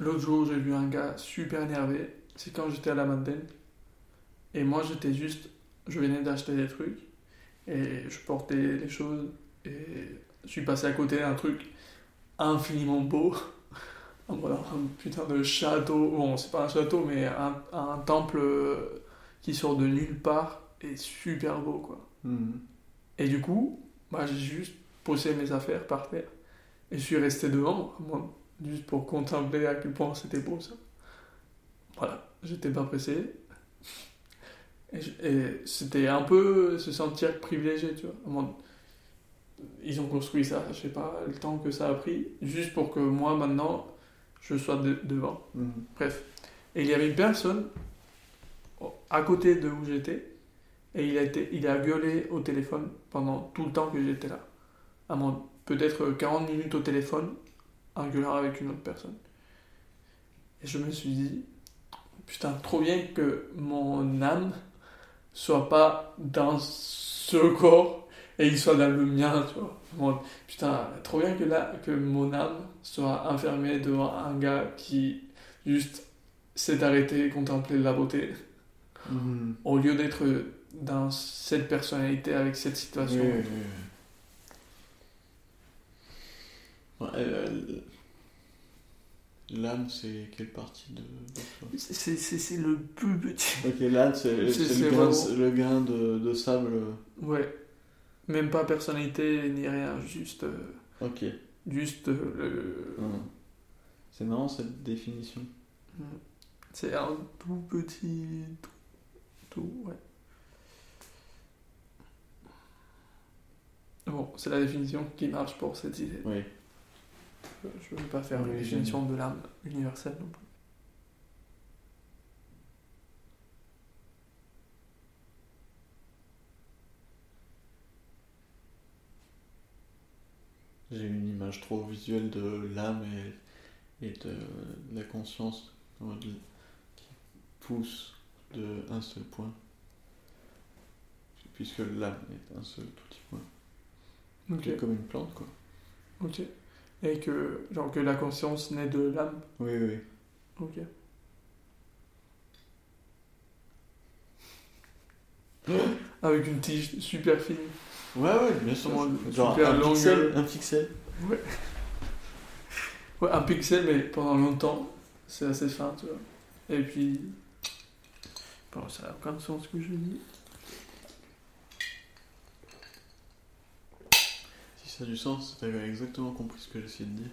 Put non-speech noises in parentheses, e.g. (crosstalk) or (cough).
l'autre jour, j'ai vu un gars super énervé. C'est quand j'étais à la Madeleine. Et moi, j'étais juste. Je venais d'acheter des trucs. Et je portais les choses. Et je suis passé à côté d'un truc infiniment beau. (laughs) Voilà, un putain de château. Bon, c'est pas un château, mais un, un temple qui sort de nulle part. Et super beau, quoi. Mhm. Et du coup, bah, j'ai juste posé mes affaires par terre. Et je suis resté devant, moi, juste pour contempler à quel point c'était beau ça. Voilà, j'étais pas pressé. Et, c'était un peu se sentir privilégié, tu vois. Ils ont construit ça, je sais pas le temps que ça a pris, juste pour que moi maintenant je sois de- devant. Mhm. Bref. Et il y avait une personne à côté de où j'étais, et il a, été, il a gueulé au téléphone pendant tout le temps que j'étais là. À moins peut-être 40 minutes au téléphone, en gueulant avec une autre personne. Et je me suis dit, putain, trop bien que mon âme soit pas dans ce corps et il soit dans le mien, tu vois. Bon, putain, trop bien que là, que mon âme soit enfermée devant un gars qui juste s'est arrêté et contemplé la beauté Mhm. au lieu d'être dans cette personnalité avec cette situation. oui, oui. Ouais, euh, L'âme, c'est quelle partie de, C'est- C'est c'est- c'est le plus petit. Ok, l'âme, c'est le, grain, vraiment- le grain de, de sable. Ouais. Même pas personnalité ni rien, juste, euh, Ok. juste euh, le-. C'est marrant cette définition. C'est un tout petit. Tout, tout, ouais. Bon, c'est la définition qui marche pour cette idée. Oui. Je ne veux pas faire une définition de l'âme universelle non plus. J'ai une image trop visuelle de l'âme et, et de, la conscience qui pousse de un seul point. Puisque l'âme est un seul tout petit point. Ok. C'est comme une plante, quoi. Ok. Et que, genre, que la conscience naît de l'âme. Oui, oui. Ok. (gasps) Avec une tige super fine. Ouais, ouais, bien sûr. Genre super un longue pixel, gueule. un pixel. (laughs) Ouais, un pixel, mais pendant longtemps, c'est assez fin, tu vois. Et puis. Bon, ça n'a aucun sens ce que je dis. Ça a du sens, t'avais exactement compris ce que j'essayais de dire.